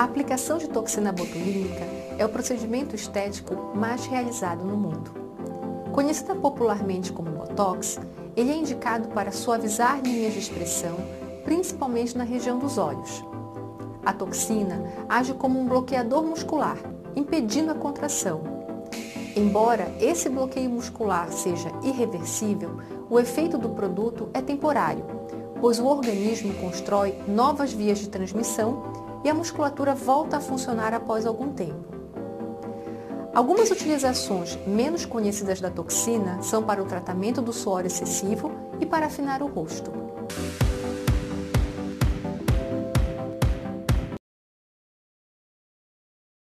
A aplicação de toxina botulínica é o procedimento estético mais realizado no mundo. Conhecida popularmente como Botox, ele é indicado para suavizar linhas de expressão, principalmente na região dos olhos. A toxina age como um bloqueador muscular, impedindo a contração. Embora esse bloqueio muscular seja irreversível, o efeito do produto é temporário, pois o organismo constrói novas vias de transmissão e a musculatura volta a funcionar após algum tempo. Algumas utilizações menos conhecidas da toxina são para o tratamento do suor excessivo e para afinar o rosto.